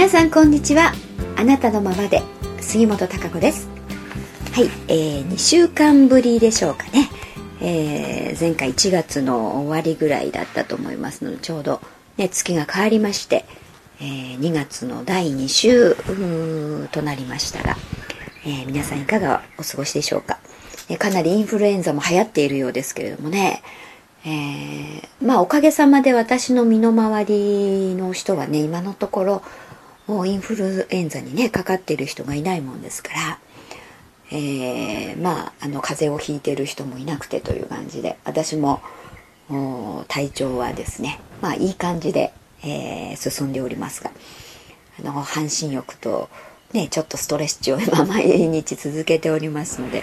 皆さんこんにちは。あなたのままで。杉本孝子です。はい、えー、2週間ぶりでしょうかね、えー、前回1月の終わりぐらいだったと思いますのでちょうど、ね、月が変わりまして、えー、2月の第2週となりましたが、えー、皆さんいかがお過ごしでしょうか、え、かなりインフルエンザも流行っているようですけれどもね、えー、まあおかげさまで私の身の回りの人はね今のところもうインフルエンザにねかかってる人がいないもんですから、えー、まああの風邪をひいてる人もいなくてという感じで私も体調はですねまあいい感じで、えー、進んでおりますがあの半身浴とねちょっとストレッチを今毎日続けておりますので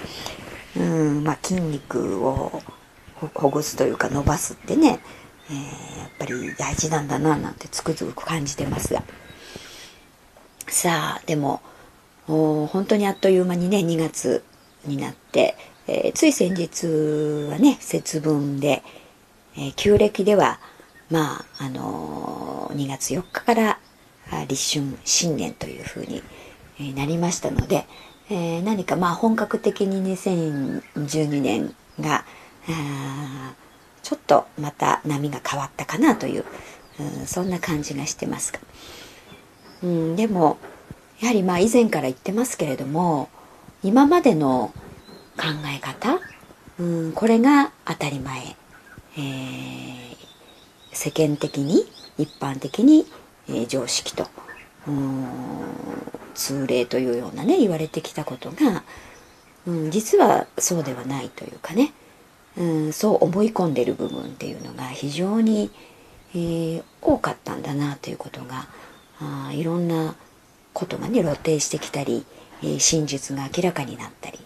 うんまあ筋肉をほぐすというか伸ばすってね、えー、やっぱり大事なんだななんてつくづく感じてますが。さあでも本当にあっという間にね2月になって、えー、つい先日はね節分で、えー、旧暦ではまああのー、2月4日から立春新年というふうになりましたので、えー、何かまあ本格的に2012年がちょっとまた波が変わったかなという、うん、そんな感じがしてますが。うん、でもやはりまあ以前から言ってますけれども今までの考え方、うん、これが当たり前、えー、世間的に一般的に、えー、常識とうん通例というようなね言われてきたことが、うん、実はそうではないというかね、うん、そう思い込んでる部分っていうのが非常に、えー、多かったんだなということがあいろんなことがね露呈してきたり、えー、真実が明らかになったり、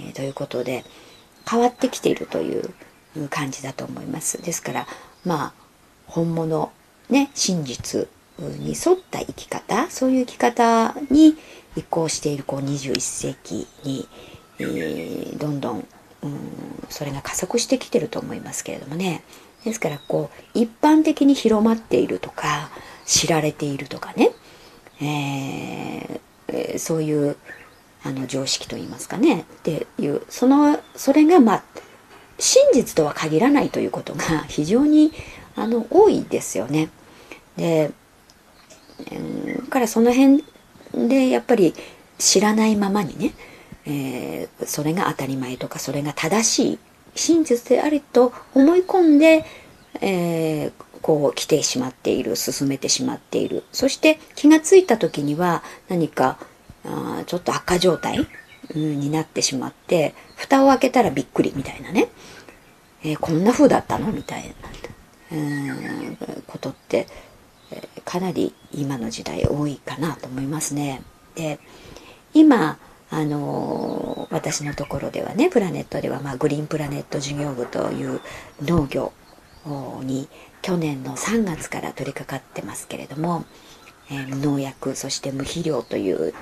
えー、ということで変わってきているという感じだと思います。ですからまあ本物ね真実に沿った生き方そういう生き方に移行しているこう21世紀に、えー、どんどん、うん、それが加速してきてると思いますけれどもねですからこう一般的に広まっているとか知られているとかね、えー、そういうあの常識といいますかねっていうそのそれがまあ真実とは限らないということが 非常にあの多いですよね。で、うん、からその辺でやっぱり知らないままにね、えー、それが当たり前とかそれが正しい真実であると思い込んで、えー、こう来てしまっている進めてしまっている。そして気がついた時には何かあちょっと悪化状態、うん、になってしまって蓋を開けたらびっくりみたいなね、えー、こんな風だったの？みたいな、うんことって、えー、かなり今の時代多いかなと思いますね。で今あのー、私のところではねプラネットでは、まあ、グリーンプラネット事業部という農業に去年の3月から取り掛かってますけれども、えー、農薬そして無肥料という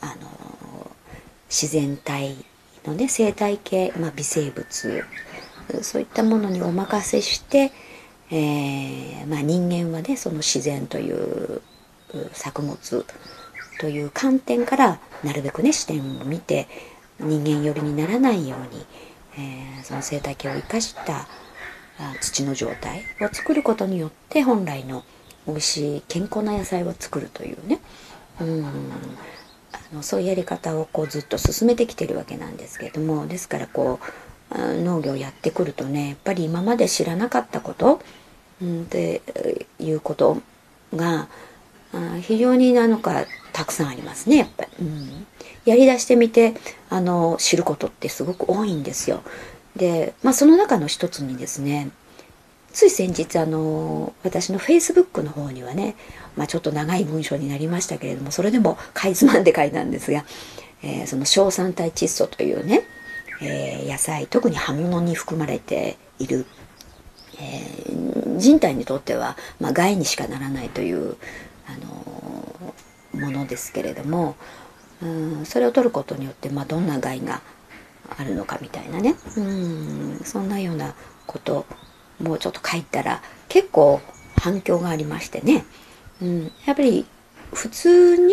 あの自然体のね生態系、まあ、微生物そういったものにお任せして、えーまあ、人間はねその自然という作物という観点からなるべくね視点を見て人間寄りにならないように、えー、その生態系を生かした土の状態を作ることによって本来の美味しい健康な野菜を作るというね。うん。あのそういうやり方をこうずっと進めてきてるわけなんですけれども。ですからこう農業やってくるとねやっぱり今まで知らなかったこと、うん、っていうことが非常になのかたくさんありますねやっぱり、うん、やりだしてみてあの知ることってすごく多いんですよ。で、まあ、その中の一つにですねつい先日あの私のフェイスブックの方にはね、まあ、ちょっと長い文章になりましたけれどもそれでもかいつまんで書いたんですが、えー、その硝酸体窒素というね、えー、野菜特に葉物に含まれている、えー、人体にとっては、まあ、害にしかならないという、あのものですけれどもうんそれを取ることによって、まあ、どんな害があるのかみたいなね。うん。そんなようなこともうちょっと書いたら結構反響がありましてね、うん、やっぱり普通に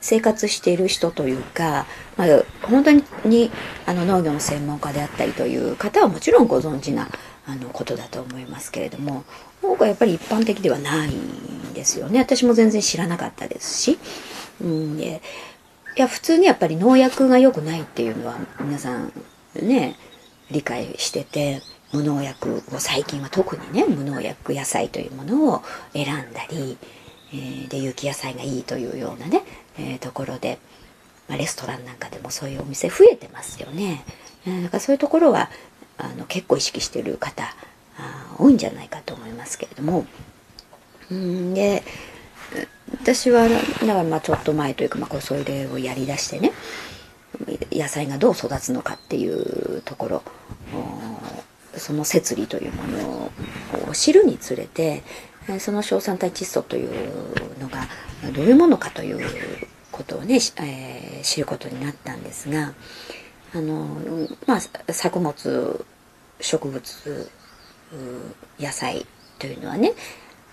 生活している人というか、まあ、本当にあの農業の専門家であったりという方はもちろんご存知なあのことだと思いますけれども多くはやっぱり一般的ではないんですよね。私も全然知らなかったですし、うん、でいや普通にやっぱり農薬が良くないっていうのは皆さんね理解してて無農薬を最近は特にね無農薬野菜というものを選んだり、えー、で有機野菜がいいというようなね、えー、ところで、まあ、レストランなんかでもそういうお店増えてますよね。えー、だからそういうところはあの結構意識してる方あ多いんじゃないかと思いますけれども。うんで私はだからまあちょっと前というか、まあ、こうそれをやりだしてね野菜がどう育つのかっていうところその摂理というものを知るにつれてその硝酸体窒素というのがどういうものかということをね、えー、知ることになったんですがあの、まあ、作物植物野菜というのはね、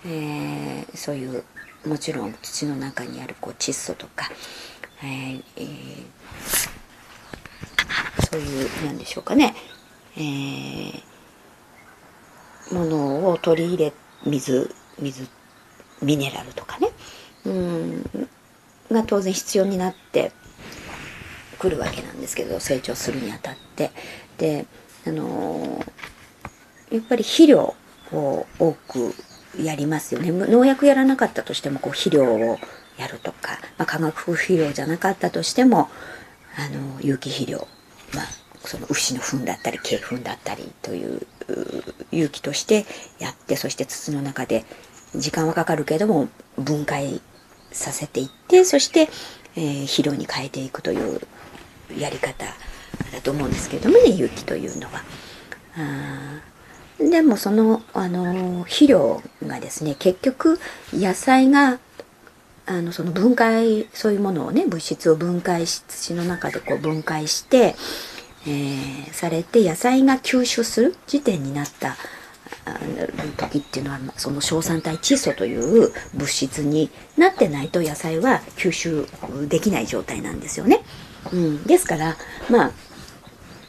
えー、そういうもちろん土の中にあるこう窒素とか、えーえー、そういうなんでしょうかね、えー、ものを取り入れ水水ミネラルとかね。うん。が当然必要になってくるわけなんですけど成長するにあたって。であのやっぱり肥料を多くやりますよね農薬やらなかったとしてもこう肥料をやるとか、まあ、化学肥料じゃなかったとしてもあの有機肥料、まあ、その牛の糞だったり鶏糞だったりという有機としてやってそして土の中で時間はかかるけども分解させていってそして、えー、肥料に変えていくというやり方だと思うんですけれどもね有機というのは。あでもその、あの肥料がですね結局野菜があのその分解そういうものをね物質を分解し土の中でこう分解して、えー、されて野菜が吸収する時点になった時っていうのはその硝酸体窒素という物質になってないと野菜は吸収できない状態なんですよね。うん、ですからまあ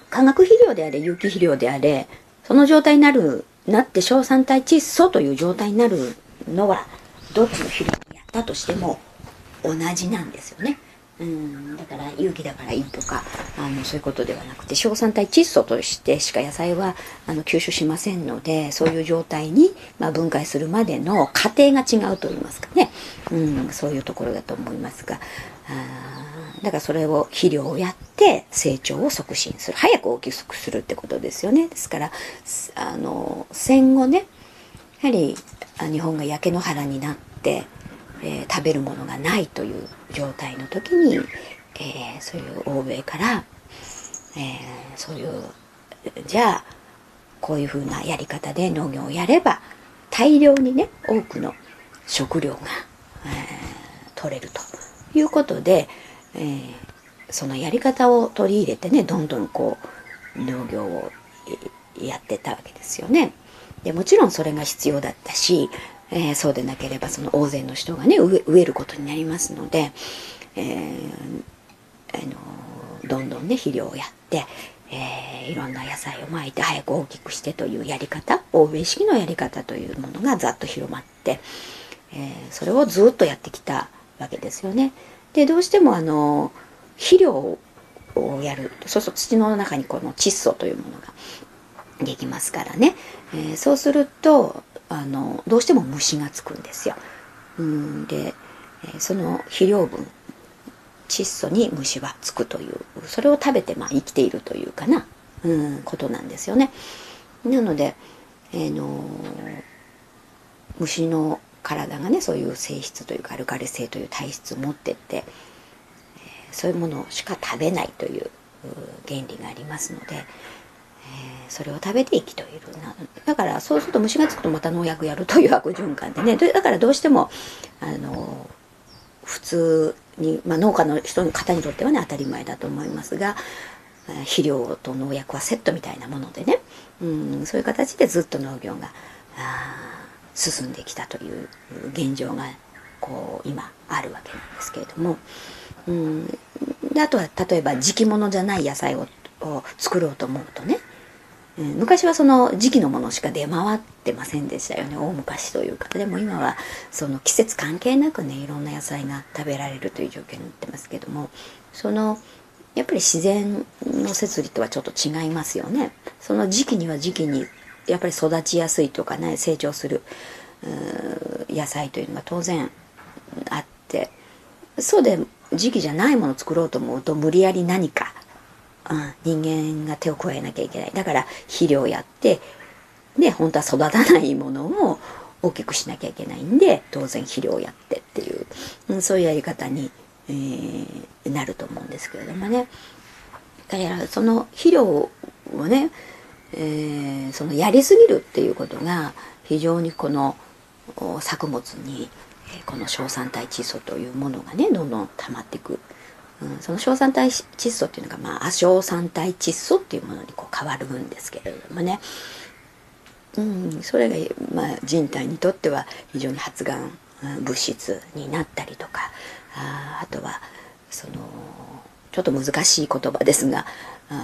化学肥料であれ有機肥料であれその状態になるなって硝酸体窒素という状態になるのはどっちの肥料にやったとしても同じなんですよね。うんだから有機だからいいとかあのそういうことではなくて硝酸体窒素としてしか野菜はあの吸収しませんのでそういう状態に、まあ、分解するまでの過程が違うと言いますかね、うん、そういうところだと思いますがあだからそれを肥料をやって成長を促進する。早く大きくするってことですよね。ですからあの戦後ねやはり日本が焼け野原になってえー、食べるものがないという状態の時に、えー、そういう欧米から、えー、そういうじゃあこういうふうなやり方で農業をやれば大量にね多くの食料が、え取れるということで、えそのやり方を取り入れてねどんどんこう農業をやってたわけですよね。でもちろんそれが必要だったしえー、そうでなければその大勢の人がね植えることになりますので、えー、あのどんどんね肥料をやって、えー、いろんな野菜をまいて早く大きくしてというやり方欧米式のやり方というものがざっと広まって、えそれをずっとやってきたわけですよね。でどうしてもあの肥料をやるそうすると土の中にこの窒素というものができますからね、えそうするとあのどうしても虫がつくんですよ。うんでその肥料分窒素に虫はつくというそれを食べてまあ生きているというかな、うん、ことなんですよね。なので、えー、の虫の体がねそういう性質というかアルカリ性という体質を持ってって、えー、そういうものしか食べないという原理がありますので、えー、それを食べて生きといるなだからそうすると虫がつくとまた農薬やるという悪循環でねだからどうしてもあの普通に、まあ、農家の人の方にとってはね当たり前だと思いますが肥料と農薬はセットみたいなものでね、うん、そういう形でずっと農業が進んできたという現状がこう今あるわけなんですけれども、うん、であとは例えば時期物じゃない野菜をを作ろうと思うとね、うん、昔はその時期のものしか出回ってませんでしたよね。大昔というかでも今はその季節関係なくねいろんな野菜が食べられるという状況になってますけどもそのやっぱり自然の摂理とはちょっと違いますよね。その時期には時期にやっぱり育ちやすいとかね成長する野菜というのが当然あってそうで時期じゃないものを作ろうと思うと無理やり何か、うん、人間が手を加えなきゃいけない。だから肥料やってね本当は育たないものを大きくしなきゃいけないんで当然肥料をやってっていう、うん、そういうやり方に、えー、なると思うんですけれどもね。だからその肥料をね、えー、そのやりすぎるっていうことが非常にこの作物にこの硝酸体窒素というものがねどんどん溜まっていく、うん、その硝酸体窒素っていうのが、まあ、亜硝酸体窒素っていうものにこう変わるんですけれどもね、うん、それが、まあ、人体にとっては非常に発がん物質になったりとかああとはそのちょっと難しい言葉ですが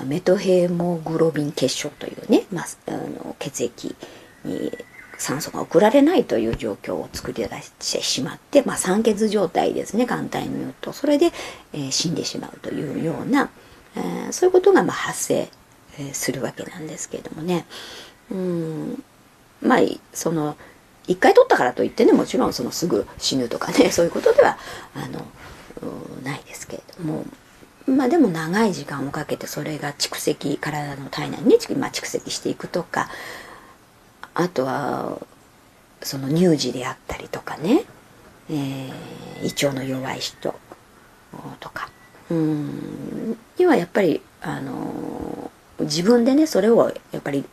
メトヘモグロビン結晶というね、まあ、あの血液に酸素が送られないという状況を作り出してしまって、まあ、酸欠状態ですね簡単に言うとそれで、えー、死んでしまうというような、えー、そういうことがまあ発生、え、するわけなんですけれどもね。うん。まあその一回取ったからといってねもちろんそのすぐ死ぬとかね そういうことではあのないですけれども。まあでも長い時間をかけてそれが蓄積体の体内に、まあ、蓄積していくとかあとはその乳児であったりとかね、えー、胃腸の弱い人とか。うん。にはやっぱりあの自分でねそれをやっぱり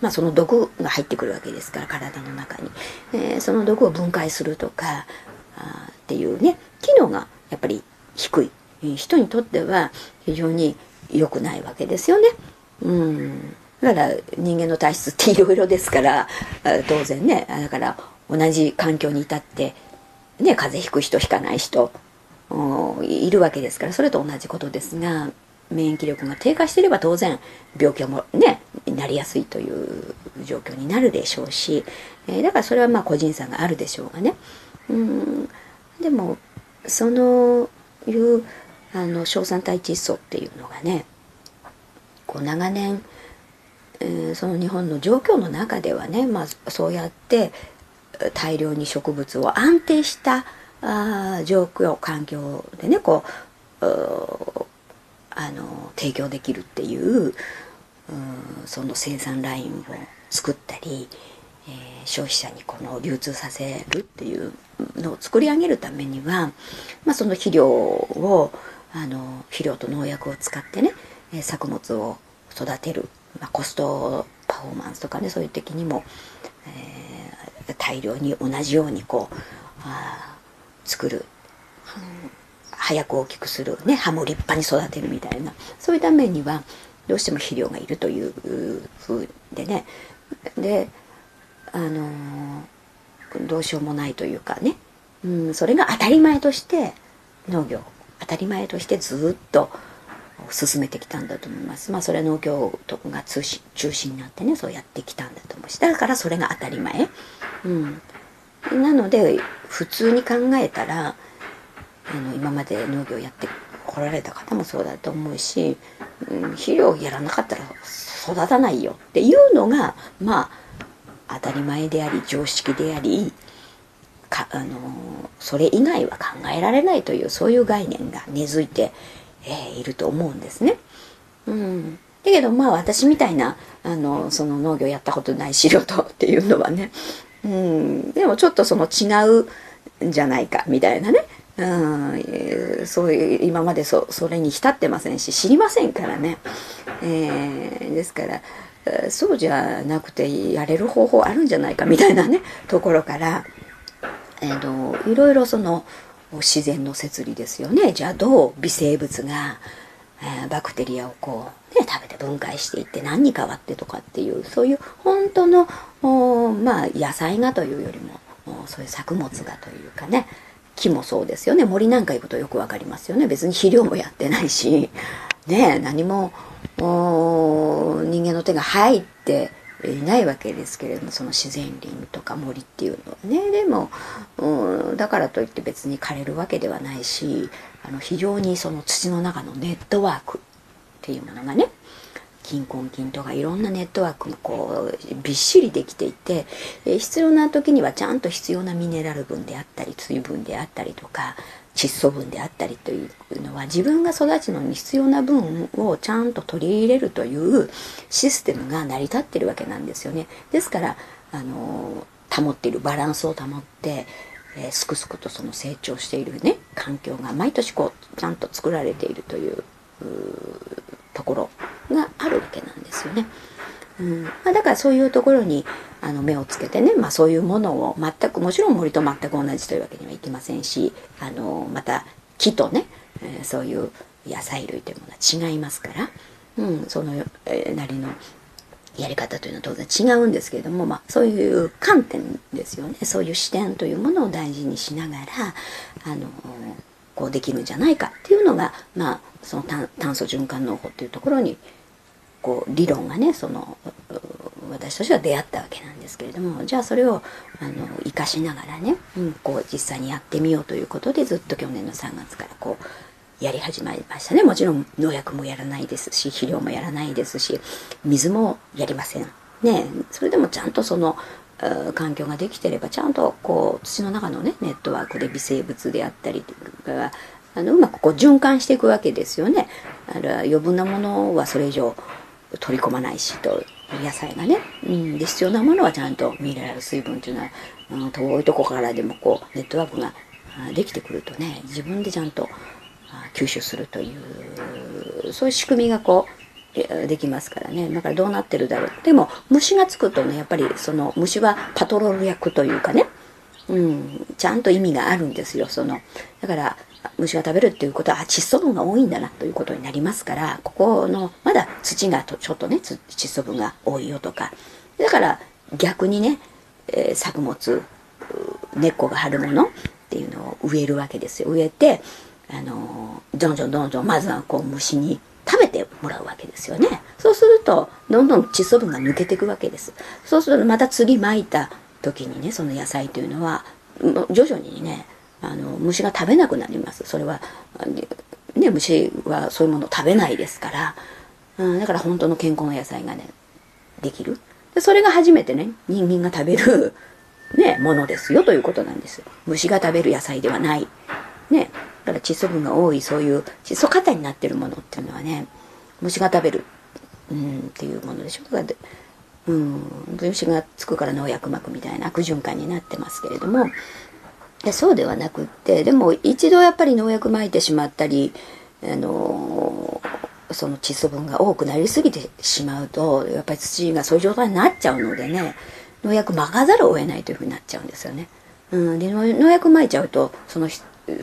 まあその毒が入ってくるわけですから体の中に、えー、その毒を分解するとかあっていうね機能がやっぱり低い。人にとっては非常に良くないわけですよね。うん。だから人間の体質っていろいろですから当然ねだから同じ環境にいたってね風邪ひく人ひかない人いるわけですからそれと同じことですが免疫力が低下していれば当然病気もねなりやすいという状況になるでしょうし、え、だからそれはまあ個人差があるでしょうがね。うん。でもそのいうあの硝酸体窒素っていうのがねこう長年えー、その日本の状況の中ではね、まあ、そうやって大量に植物を安定したあ状況環境でねこうあの提供できるっていうその生産ラインを作ったり、えー、消費者にこの流通させるっていうのを作り上げるためには、まあ、その肥料をあの肥料と農薬を使ってね作物を育てるまあ、コストパフォーマンスとかねそういう時にも、えー、大量に同じようにこうあ作る、うん、早く大きくする、ね、葉も立派に育てるみたいなそういうためにはどうしても肥料がいるというふうでねであのー、どうしようもないというかね、うん、それが当たり前として農業当たり前としてずっと進めてきたんだと思います。まあそれ農業とかが中心になってねそうやってきたんだと思うしだからそれが当たり前。うん、なので普通に考えたらあの今まで農業やってこられた方もそうだと思うし、うん、肥料やらなかったら育たないよっていうのがまあ当たり前であり常識でありかあのそれ以外は考えられないというそういう概念が根付いてえー、いると思うんですね。うん、だけどまあ私みたいなあのその農業やったことない素人っていうのはね、うん、でもちょっとその違うんじゃないかみたいなね、うん、そういう今までそそれに浸ってませんし知りませんからね、えー、ですからそうじゃなくてやれる方法あるんじゃないかみたいなねところから、えーといろいろその自然の摂理ですよね。じゃあどう微生物が、えー、バクテリアをこう、ね、食べて分解していって何に変わってとかっていうそういう本当のまあ野菜がというよりもそういう作物がというかね、木もそうですよね。森なんか行くとよくわかりますよね。別に肥料もやってないしね何も人間の手が入っていないわけですけれどもその自然林とか森っていうのはね。でも、うん、だからといって別に枯れるわけではないしあの非常にその土の中のネットワークっていうものがね金婚金とかいろんなネットワークがこうびっしりできていて、必要な時にはちゃんと必要なミネラル分であったり水分であったりとか窒素分であったりというのは自分が育つのに必要な分をちゃんと取り入れるというシステムが成り立ってるわけなんですよね。ですからあの保っているバランスを保って、えー、すくすくとその成長しているね環境が毎年こうちゃんと作られているというところがあるわけなんですよね。うん。まあ、だからそういうところにあの目をつけてね、まあ、そういうものを全くもちろん森と全く同じというわけにはいきませんしあのまた木とね、えー、そういう野菜類というものは違いますから、うん、その、えー、なりのやり方というのは当然違うんですけれども、まあ、そういう観点ですよね。そういう視点というものを大事にしながらあのこうできるんじゃないかっていうのが、まあ、その炭素循環農法っていうところにこう理論がねその私としては出会ったわけなんですけれどもじゃあそれをあの生かしながらね、うん、こう実際にやってみようということでずっと去年の3月からこうやり始めましたねもちろん農薬もやらないですし肥料もやらないですし水もやりませんねそれでもちゃんとその環境ができてればちゃんとこう土の中のねネットワークで微生物であったりとかあのうまくこう循環していくわけですよね。ある余分なものはそれ以上取り込まないしと野菜がね、うん、で必要なものはちゃんとミネラル水分っていうのは、うん、遠いとこからでもこうネットワークができてくるとね自分でちゃんと吸収するというそういう仕組みがこうできますからね。だからどうなってるだろう。でも虫がつくとねやっぱりその虫はパトロール役というかね、うん、ちゃんと意味があるんですよその。だから虫が食べるっていうことは窒素分が多いんだなということになりますからここのまだ土がちょっとね窒素分が多いよとか。だから逆にね、えー、作物根っこが張るものっていうのを植えるわけですよ。植えてあのどんどんどんどんまずはこう虫に食べてもらうわけですよね。そうするとどんどん窒素分が抜けていくわけです。そうするとまた次まいた時にねその野菜というのは徐々にねあの虫が食べなくなります。それはね虫はそういうものを食べないですから、うん、だから本当の健康な野菜がねできる。でそれが初めてね人間が食べるねものですよということなんです虫が食べる野菜ではない。ねだから窒素分が多いそういう窒素過多になってるものっていうのはね虫が食べる、うん、っていうものでしょ。だからうん、虫がつくから農薬まくみたいな悪循環になってますけれどもやそうではなくってでも一度やっぱり農薬まいてしまったりあのその窒素分が多くなりすぎてしまうとやっぱり土がそういう状態になっちゃうのでね農薬まかざるを得ないというふうになっちゃうんですよね。うん、で農薬まいちゃうとその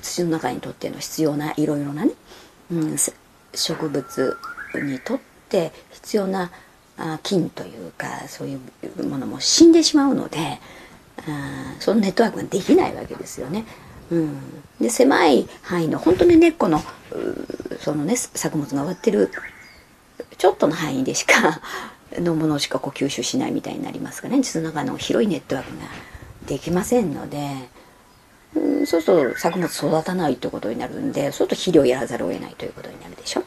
土の中にとっての必要ないろいろなね、うん、植物にとって必要なあ菌というかそういうものも死んでしまうので。そのネットワークができないわけですよね。うん、で狭い範囲の本当に根っこのそのね作物が終わってるちょっとの範囲でしか のものしかこう吸収しないみたいになりますからねその中の広いネットワークができませんので、うん、そうすると作物育たないということになるんでそうすると肥料やらざるを得ないということになるでしょ。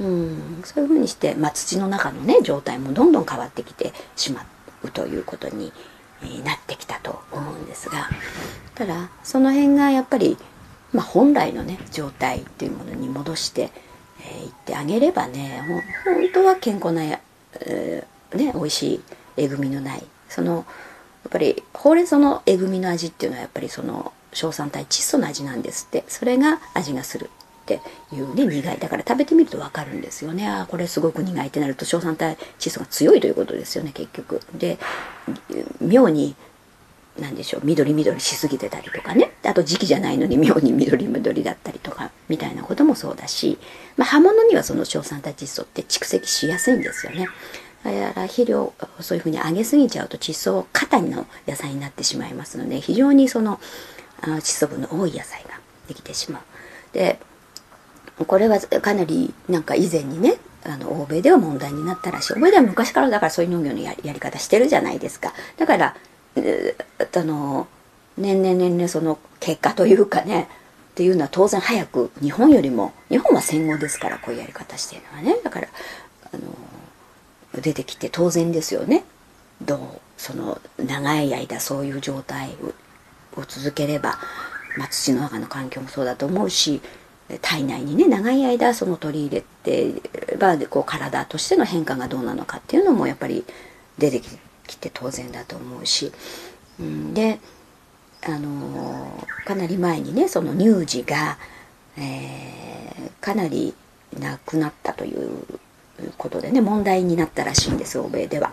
うん、そういうふうにして、まあ、土の中のね状態もどんどん変わってきてしまうということにになってきたと思うんですがただその辺がやっぱり、まあ、本来のね状態っていうものに戻してい、えー、ってあげればね本当は健康な、えー、ね美味しいえぐみのないそのやっぱりほうれん草のえぐみの味っていうのはやっぱりその硝酸体窒素の味なんですって。それが味がする。っていうね苦い。だから食べてみると分かるんですよね。あこれすごく苦いってなると硝酸体窒素が強いということですよね結局。で妙に何でしょう緑緑しすぎてたりとかね。あと時期じゃないのに妙に緑緑だったりとかみたいなこともそうだし、まあ、葉物にはその硝酸体窒素って蓄積しやすいんですよね。だから肥料そういうふうに上げすぎちゃうと窒素過多の野菜になってしまいますので非常にその窒素分の多い野菜ができてしまう。でこれはかなりなんか以前にねあの欧米では問題になったらしい。欧米では昔からだからそういう農業のやり方してるじゃないですか。だから、えー、あの年々年々その結果というかねっていうのは当然早く日本よりも日本は戦後ですからこういうやり方してるのはね。だからあの出てきて当然ですよね。どうその長い間そういう状態を続ければ、まあ、土の中の環境もそうだと思うし体内にね長い間その取り入れてばこう体としての変化がどうなのかっていうのもやっぱり出てきて当然だと思うし、うん、であのかなり前にねその乳児が、えー、かなり亡くなったということでね問題になったらしいんです欧米では。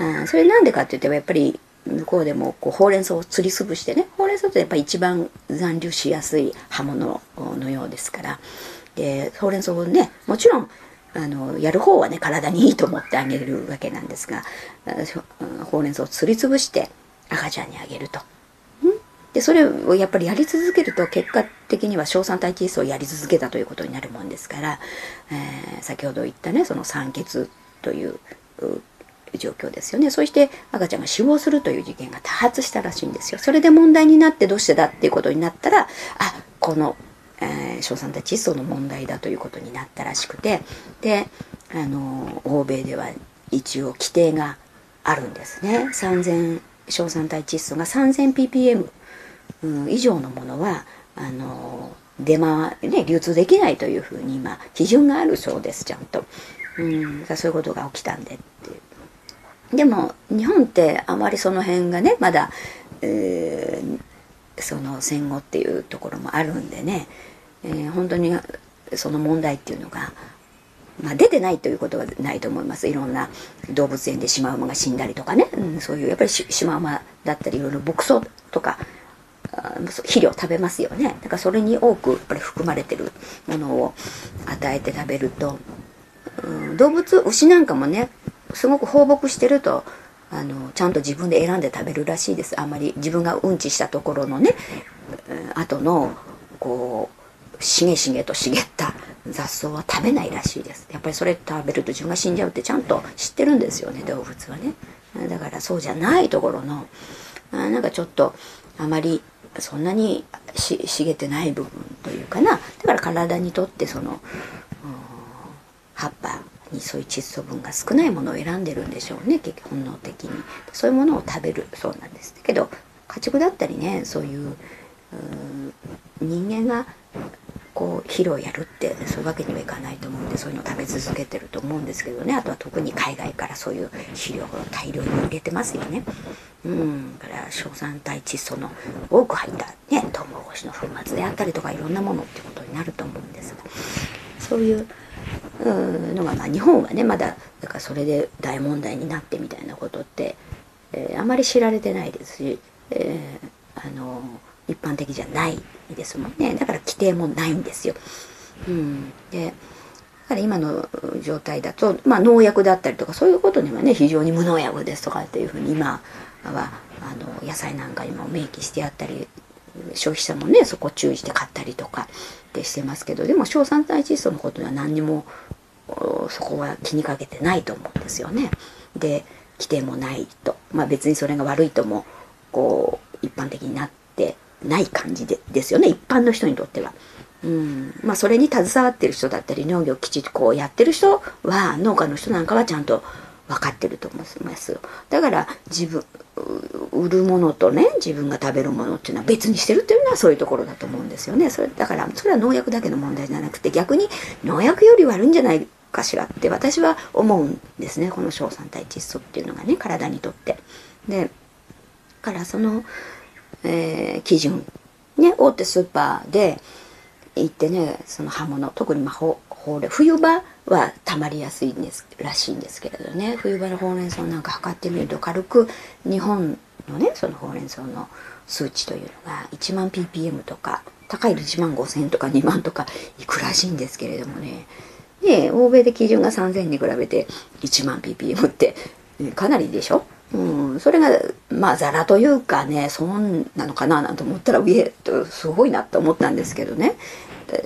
あそれなんでかって言ってもやっぱり向こうでもこうほうれん草をつりつぶしてねほうれん草ってやっぱり一番残留しやすい刃物のようですからでほうれん草をねもちろんあのやる方はね体にいいと思ってあげるわけなんですがほうれん草をつりつぶして赤ちゃんにあげると。でそれをやっぱりやり続けると結果的には硝酸体窒素をやり続けたということになるもんですから、えー、先ほど言ったねその酸欠という状況ですよね。そして赤ちゃんが死亡するという事件が多発したらしいんですよ。それで問題になってどうしてだっていうことになったらあこの、えー、硝酸体窒素の問題だということになったらしくて。であの欧米では一応規定があるんですね。3000硝酸体窒素が 3000ppm うん以上のものはあの出回ね流通できないというふうに今基準があるそうですちゃんと、うん、そういうことが起きたんでってでも日本ってあまりその辺がねまだ、えー、その戦後っていうところもあるんでね、えー、本当にその問題っていうのがまあ、出てないということはないと思います。いろんな動物園でシマウマが死んだりとかね、うん、そういうやっぱりシマウマだったりいろいろ牧草とか肥料食べますよね。だからそれに多くやっぱり含まれてるものを与えて食べると、うん、動物牛なんかもねすごく放牧してるとあのちゃんと自分で選んで食べるらしいです。あんまり自分がうんちしたところのね後のこうしげしげと茂った雑草は食べないらしいです。やっぱりそれ食べると自分が死んじゃうってちゃんと知ってるんですよね動物はね。だからそうじゃないところのあなんかちょっとあまりそんなに茂ってない部分というかな。だから体にとってその葉っぱにそういう窒素分が少ないものを選んでるんでしょうね結局本能的にそういうものを食べるそうなんですけど家畜だったりねそういう人間がこう肥料やるってそういうわけにはいかないと思うんでそういうのを食べ続けてると思うんですけどねあとは特に海外からそういう肥料を大量に入れてますよね。うん、だから硝酸体窒素の多く入ったねトウモロコシの粉末であったりとかいろんなものってことになると思うんですがそういうのが、まあ、日本はねまだだからそれで大問題になってみたいなことって、えー、あまり知られてないですし、えー、あの一般的じゃないですもんね。だから規定もないんですよ。うん、でだから今の状態だと、まあ、農薬だったりとかそういうことにはね非常に無農薬ですとかっていうふうに今はあの野菜なんかにも明記してあったり消費者もねそこ注意して買ったりとかってしてますけどでも硝酸体窒素のことには何にもそこは気にかけてないと思うんですよね。で規定もないとまあ別にそれが悪いともこう一般的になってない感じでですよね一般の人にとっては。うんまあ、それに携わってる人だったり農業をきちっとこうやってる人は農家の人なんかはちゃんと分かってると思います。だから自分売るものとね自分が食べるものっていうのは別にしてるっていうのはそういうところだと思うんですよね。それだからそれは農薬だけの問題じゃなくて逆に農薬より悪いんじゃないかしらって私は思うんですね。この硝酸体窒素っていうのがね体にとって。でからその、えー、基準ね大手スーパーで行ってねその刃物特にまあほほうれ冬場はたまりやすいんですらしいんですけれどね。冬場のほうれん草なんか測ってみると軽く日本のねそのほうれん草の数値というのが1万 ppm とか高いと1万5000とか2万とかいくらしいんですけれどもね。で欧米で基準が3000に比べて1万 ppm ってかなりでしょ、うん、それがまあザラというかねそんなのかななんて思ったら上とすごいなと思ったんですけどね。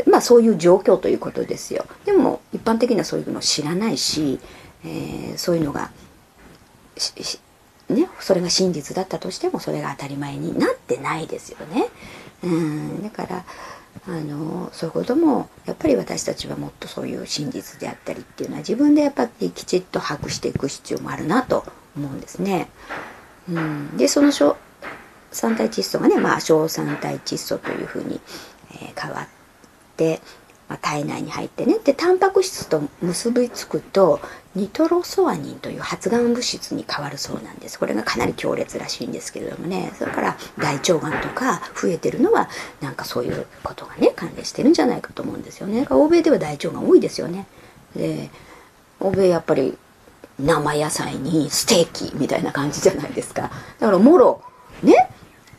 まあそういう状況ということですよでも一般的にはそういうのを知らないし、えー、そういうのがね、それが真実だったとしてもそれが当たり前になってないですよね。うん、だからあのそういうこともやっぱり私たちはもっとそういう真実であったりっていうのは自分でやっぱりきちっと把握していく必要もあるなと思うんですね。うん、でその小三体窒素がね、まあ、小三体窒素というふうに、えー、変わって、まあ、体内に入ってね。でタンパク質と結びつくとニトロソアニンという発がん物質に変わるそうなんです。これがかなり強烈らしいんですけれどもね。それから大腸がんとか増えてるのはなんかそういうことがね関連してるんじゃないかと思うんですよね。欧米では大腸が多いですよね。で欧米やっぱり生野菜にステーキみたいな感じじゃないですか。だからもろね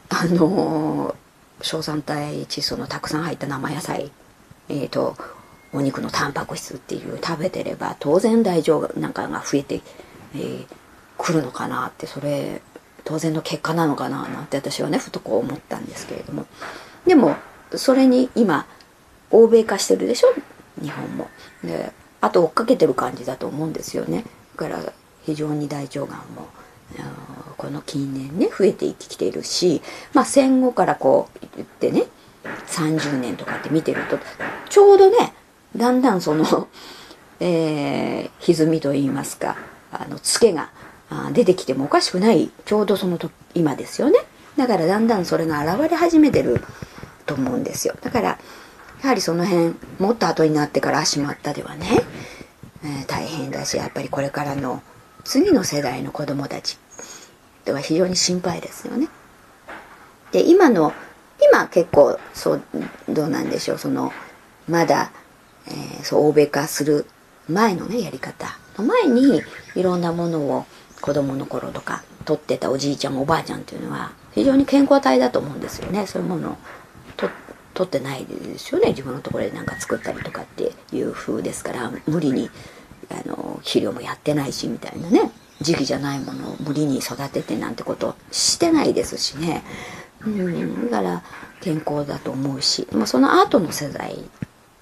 あのー、小酸体窒素のたくさん入った生野菜えーと、お肉のタンパク質っていう食べてれば当然大腸なんかが増えて、えー、くるのかなってそれ当然の結果なのかななんて私はねふとこう思ったんですけれどもでもそれに今欧米化してるでしょ？日本も。であと追っかけてる感じだと思うんですよね。だから非常に大腸がんもこの近年ね増えてきているし、まあ、戦後からこう言ってね30年とかって見てるとちょうどねだんだんその、えー、歪みといいますかあのツケが出てきてもおかしくないちょうどその時今ですよね。だからだんだんそれが現れ始めてると思うんですよ。だからやはりその辺もっと後になってからしまったではね、えー、大変だしやっぱりこれからの次の世代の子供たちでは非常に心配ですよね。で今の今結構そうどうなんでしょう。そのまだ、えー、そう欧米化する前のねやり方。の前にいろんなものを子供の頃とか取ってたおじいちゃんおばあちゃんっていうのは非常に健康体だと思うんですよね。そういうものを取ってないですよね。自分のところで何か作ったりとかっていう風ですから無理にあの肥料もやってないしみたいなね。時期じゃないものを無理に育ててなんてことしてないですしね。うん、だから健康だと思うし、まあ、その後の世代っ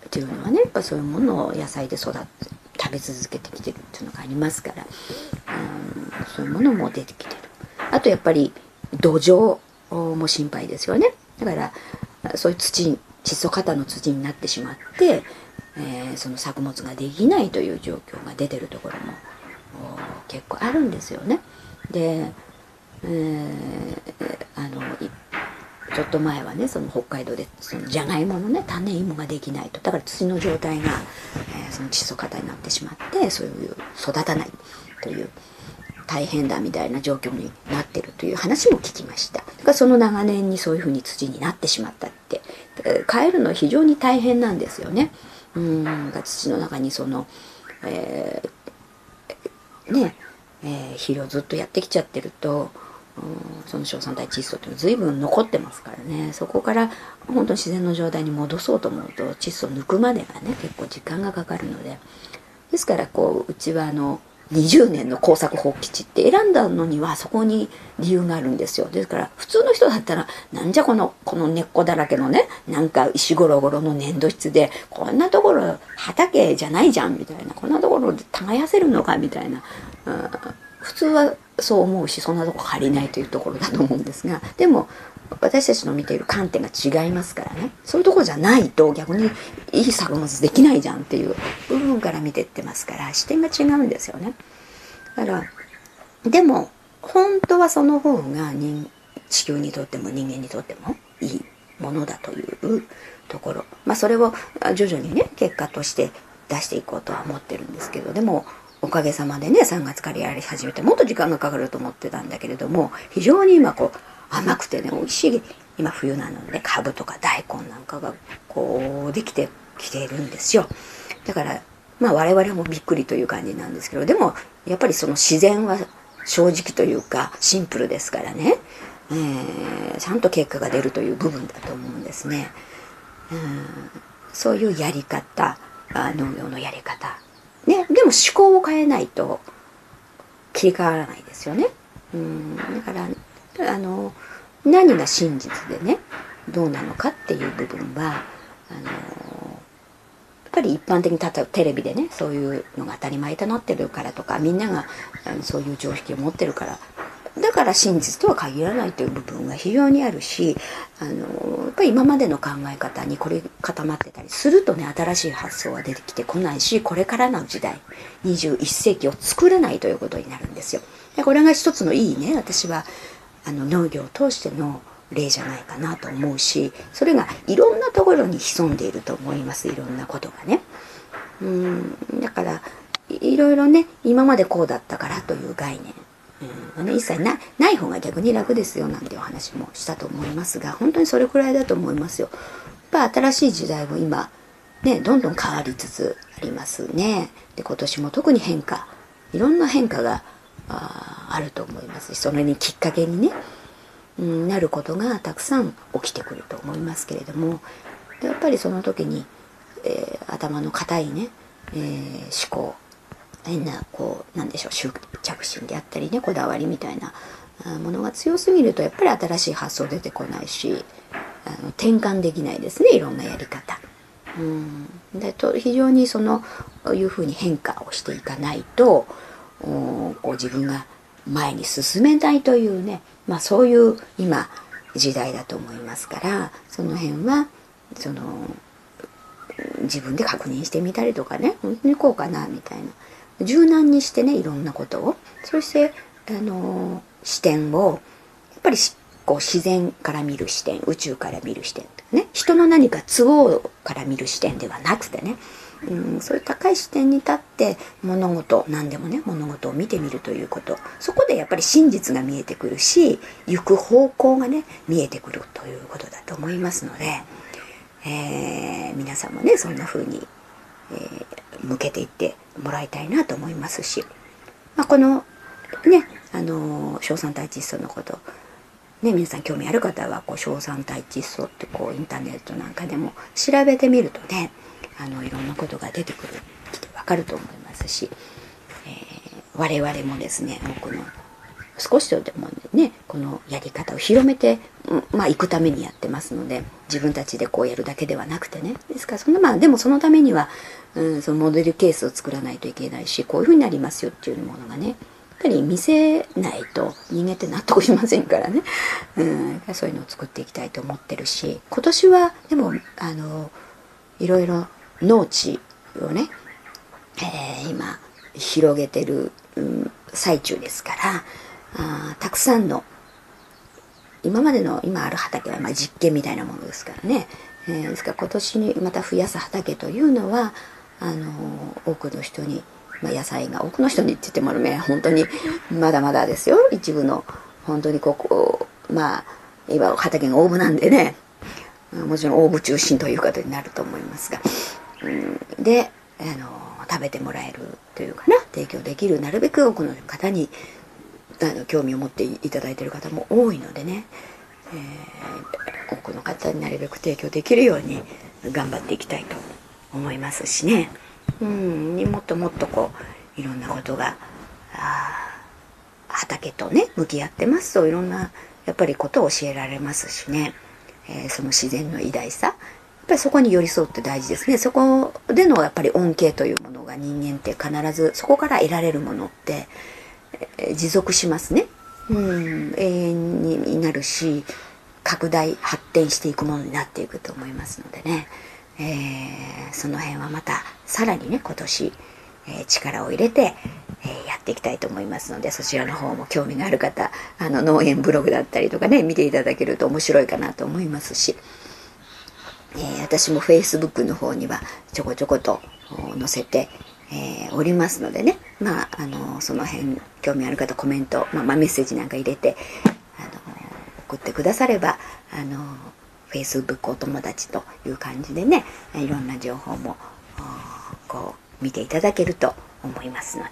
ていうのはねやっぱそういうものを野菜で育って食べ続けてきてるっていうのがありますから、うん、そういうものも出てきてる。あとやっぱり土壌も心配ですよね。だからそういう土窒素型の土になってしまって、えー、その作物ができないという状況が出てるところも結構あるんですよね。で、えー、あのちょっと前はねその北海道でそのじゃがいものね種芋ができないと。だから土の状態が、えー、その窒素型になってしまってそういう育たないという大変だみたいな状況になってるという話も聞きました。だからその長年にそういうふうに土になってしまったって。変えるのは非常に大変なんですよね。うん土の中にその、えー、ねえー、肥料ずっとやってきちゃってるとその硝酸体窒素っていうのは随分残ってますからね。そこから本当に自然の状態に戻そうと思うと窒素を抜くまでがね結構時間がかかるので。ですからこううちはあの20年の耕作放棄地って選んだのにはそこに理由があるんですよ。ですから普通の人だったらなんじゃこのこの根っこだらけのねなんか石ゴロゴロの粘土質でこんなところ畑じゃないじゃんみたいな。こんなところで耕せるのかみたいな、うん、普通はそう思うしそんなとこ借りないというところだと思うんですがでも私たちの見ている観点が違いますからね。そういうとこじゃないと逆にいい作物できないじゃんっていう部分から見てってますから視点が違うんですよね。だからでも本当はその方が人地球にとっても人間にとってもいいものだというところ。まあそれを徐々にね結果として出していこうとは思ってるんですけどでもおかげさまでね3月からやり始めてもっと時間がかかると思ってたんだけれども非常に今こう甘くてね美味しい今冬なので、ね、カブとか大根なんかがこうできてきているんですよ。だからまあ我々もびっくりという感じなんですけどでもやっぱりその自然は正直というかシンプルですからね、えー、ちゃんと結果が出るという部分だと思うんですね、うん、そういうやり方農業のやり方ね、でも思考を変えないと切り替わらないですよね。うんだからあの何が真実でねどうなのかっていう部分はあのやっぱり一般的に例えばテレビでねそういうのが当たり前となってるからとかみんながあのそういう常識を持ってるからだから真実とは限らないという部分が非常にあるしあのやっぱり今までの考え方にこれ固まってたりするとね新しい発想は出てきてこないしこれからの時代21世紀を作らないということになるんですよ。でこれが一つのいいね私はあの農業を通しての例じゃないかなと思うしそれがいろんなところに潜んでいると思いますいろんなことがね。うんだからいろいろね今までこうだったからという概念うんね、一切なない方が逆に楽ですよなんていう話もしたと思いますが本当にそれくらいだと思いますよ。やっぱ新しい時代も今ねどんどん変わりつつありますね。で今年も特に変化いろんな変化がああると思いますしそれにきっかけにね、うん、なることがたくさん起きてくると思いますけれどもやっぱりその時に、えー、頭の固いね、えー、思考変なこうなんでしょう執着心であったりねこだわりみたいなものが強すぎるとやっぱり新しい発想出てこないしあの転換できないですねいろんなやり方。うんでと非常にそのいうふうに変化をしていかないとこう自分が前に進めないというね、まあ、そういう今時代だと思いますからその辺はその自分で確認してみたりとかね本当にこうかなみたいな柔軟にしてねいろんなことを。そしてあの視点をやっぱりこう自然から見る視点宇宙から見る視点ね。人の何か都合から見る視点ではなくてね。うん、そういう高い視点に立って物事何でもね物事を見てみるということ。そこでやっぱり真実が見えてくるし行く方向がね見えてくるということだと思いますので、えー、皆さんもねそんな風に、えー、向けていってもらいたいなと思いますし、まあ、このねあの小酸体窒素のことね、皆さん興味ある方はこう硝酸体窒素ってこうインターネットなんかでも調べてみるとねあのいろんなことが出てくるってわかると思いますし、えー、我々もですねこの少しでもねこのやり方を広めて、まあ、行くためにやってますので自分たちでこうやるだけではなくてね。ですからそのまあでもそのためには、うん、そのモデルケースを作らないといけないしこういうふうになりますよっていうものがねやっぱり見せないと人間って納得しませんからね、うん、そういうのを作っていきたいと思ってるし今年はでもあのいろいろ農地をね、えー、今広げてる、うん、最中ですからあたくさんの今までの今ある畑はま実験みたいなものですからね、えー、ですから今年にまた増やす畑というのはあの多くの人に、まあ、野菜が多くの人にって言ってもね本当にまだまだですよ。一部の本当にここまあ今畑が大部なんでねもちろん大部中心ということになると思いますが、うん、であの食べてもらえるというかな提供できるなるべく多くの方にあの興味を持っていただいている方も多いのでね、えー、多くの方になるべく提供できるように頑張っていきたいと思いますしね、うん、もっともっとこういろんなことが畑とね向き合ってますといろんなやっぱりことを教えられますしね、えー、その自然の偉大さ。やっぱりそこに寄り添うって大事ですね。そこでのやっぱり恩恵というものが人間って必ずそこから得られるものって持続しますね。うん、永遠になるし拡大発展していくものになっていくと思いますのでね、えー、その辺はまたさらにね今年、えー、力を入れて、えー、やっていきたいと思いますのでそちらの方も興味がある方あの農園ブログだったりとかね見ていただけると面白いかなと思いますし、え私も Facebook の方にはちょこちょこと載せてえー、おりますのでね、まあ、あのその辺興味ある方コメント、まあ、まあ、メッセージなんか入れてあの送ってくださればあの Facebook お友達という感じでねいろんな情報もこう見ていただけると思いますので、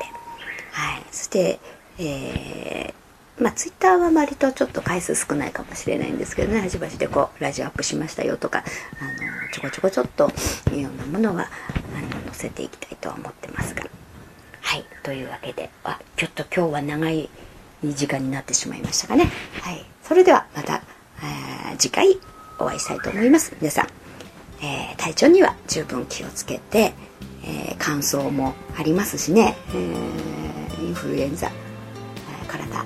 はい、そして、えー、まあ、ツイッターは割とちょっと回数少ないかもしれないんですけどね、はじばしでこう、ラジオアップしましたよとか、あの、ちょこちょこちょっと、いろんなものは、あの、載せていきたいとは思ってますが。はい、というわけで、あ、ちょっと今日は長い時間になってしまいましたかね。はい。それではまた、えー、次回お会いしたいと思います。皆さん、えー、体調には十分気をつけて、えー、乾燥もありますしね、えー、インフルエンザ、体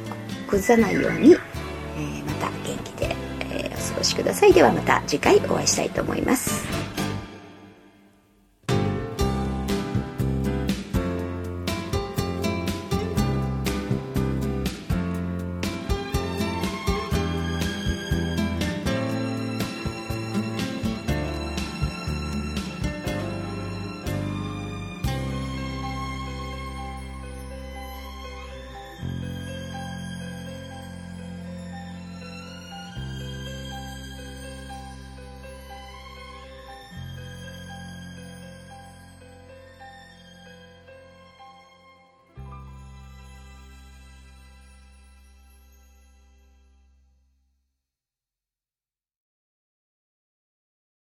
崩さないように、えまた元気で、えお過ごしください。ではまた次回お会いしたいと思います。